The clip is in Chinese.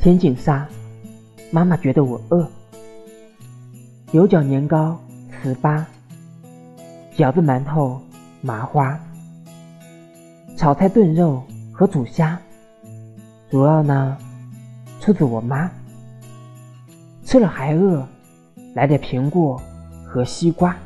天净沙妈妈觉得我饿。油角年糕糍粑饺子馒头麻花。炒菜炖肉和煮虾主要呢出自我妈。吃了还饿来点苹果和西瓜。